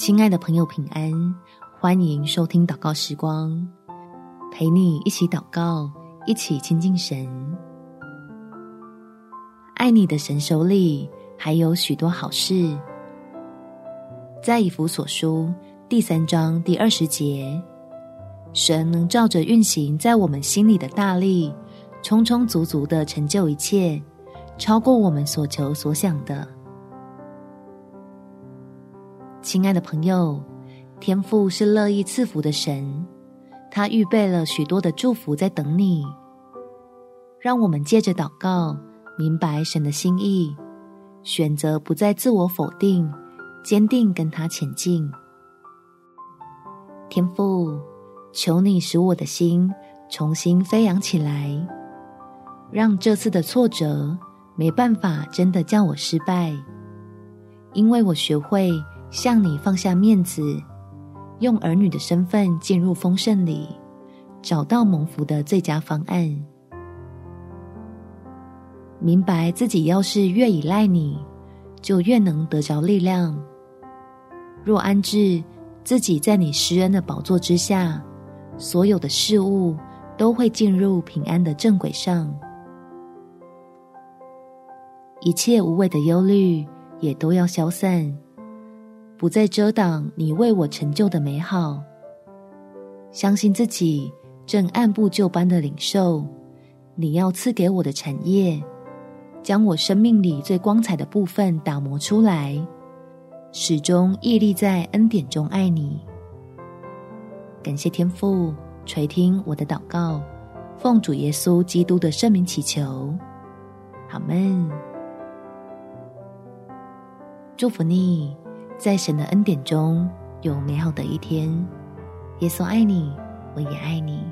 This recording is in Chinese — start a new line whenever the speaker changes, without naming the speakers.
亲爱的朋友，平安！欢迎收听祷告时光，陪你一起祷告，一起亲近神。爱你的神手里还有许多好事，在以弗所书第三章第二十节，神能照着运行在我们心里的大力，充充足足的成就一切，超过我们所求所想的。亲爱的朋友，天父是乐意赐福的神，他预备了许多的祝福在等你。让我们借着祷告，明白神的心意，选择不再自我否定，坚定跟他前进。天父，求你使我的心重新飞扬起来，让这次的挫折没办法真的叫我失败，因为我学会。向你放下面子，用儿女的身份进入丰盛里，找到蒙福的最佳方案。明白自己要是越依赖你，就越能得着力量。若安置自己在你施恩的宝座之下，所有的事物都会进入平安的正轨上，一切无谓的忧虑也都要消散。不再遮挡你为我成就的美好，相信自己正按部就班的领受你要赐给我的产业，将我生命里最光彩的部分打磨出来，始终屹立在恩典中爱你。感谢天父垂听我的祷告，奉主耶稣基督的圣名祈求，阿们。祝福你。在神的恩典中有美好的一天，耶稣爱你，我也爱你。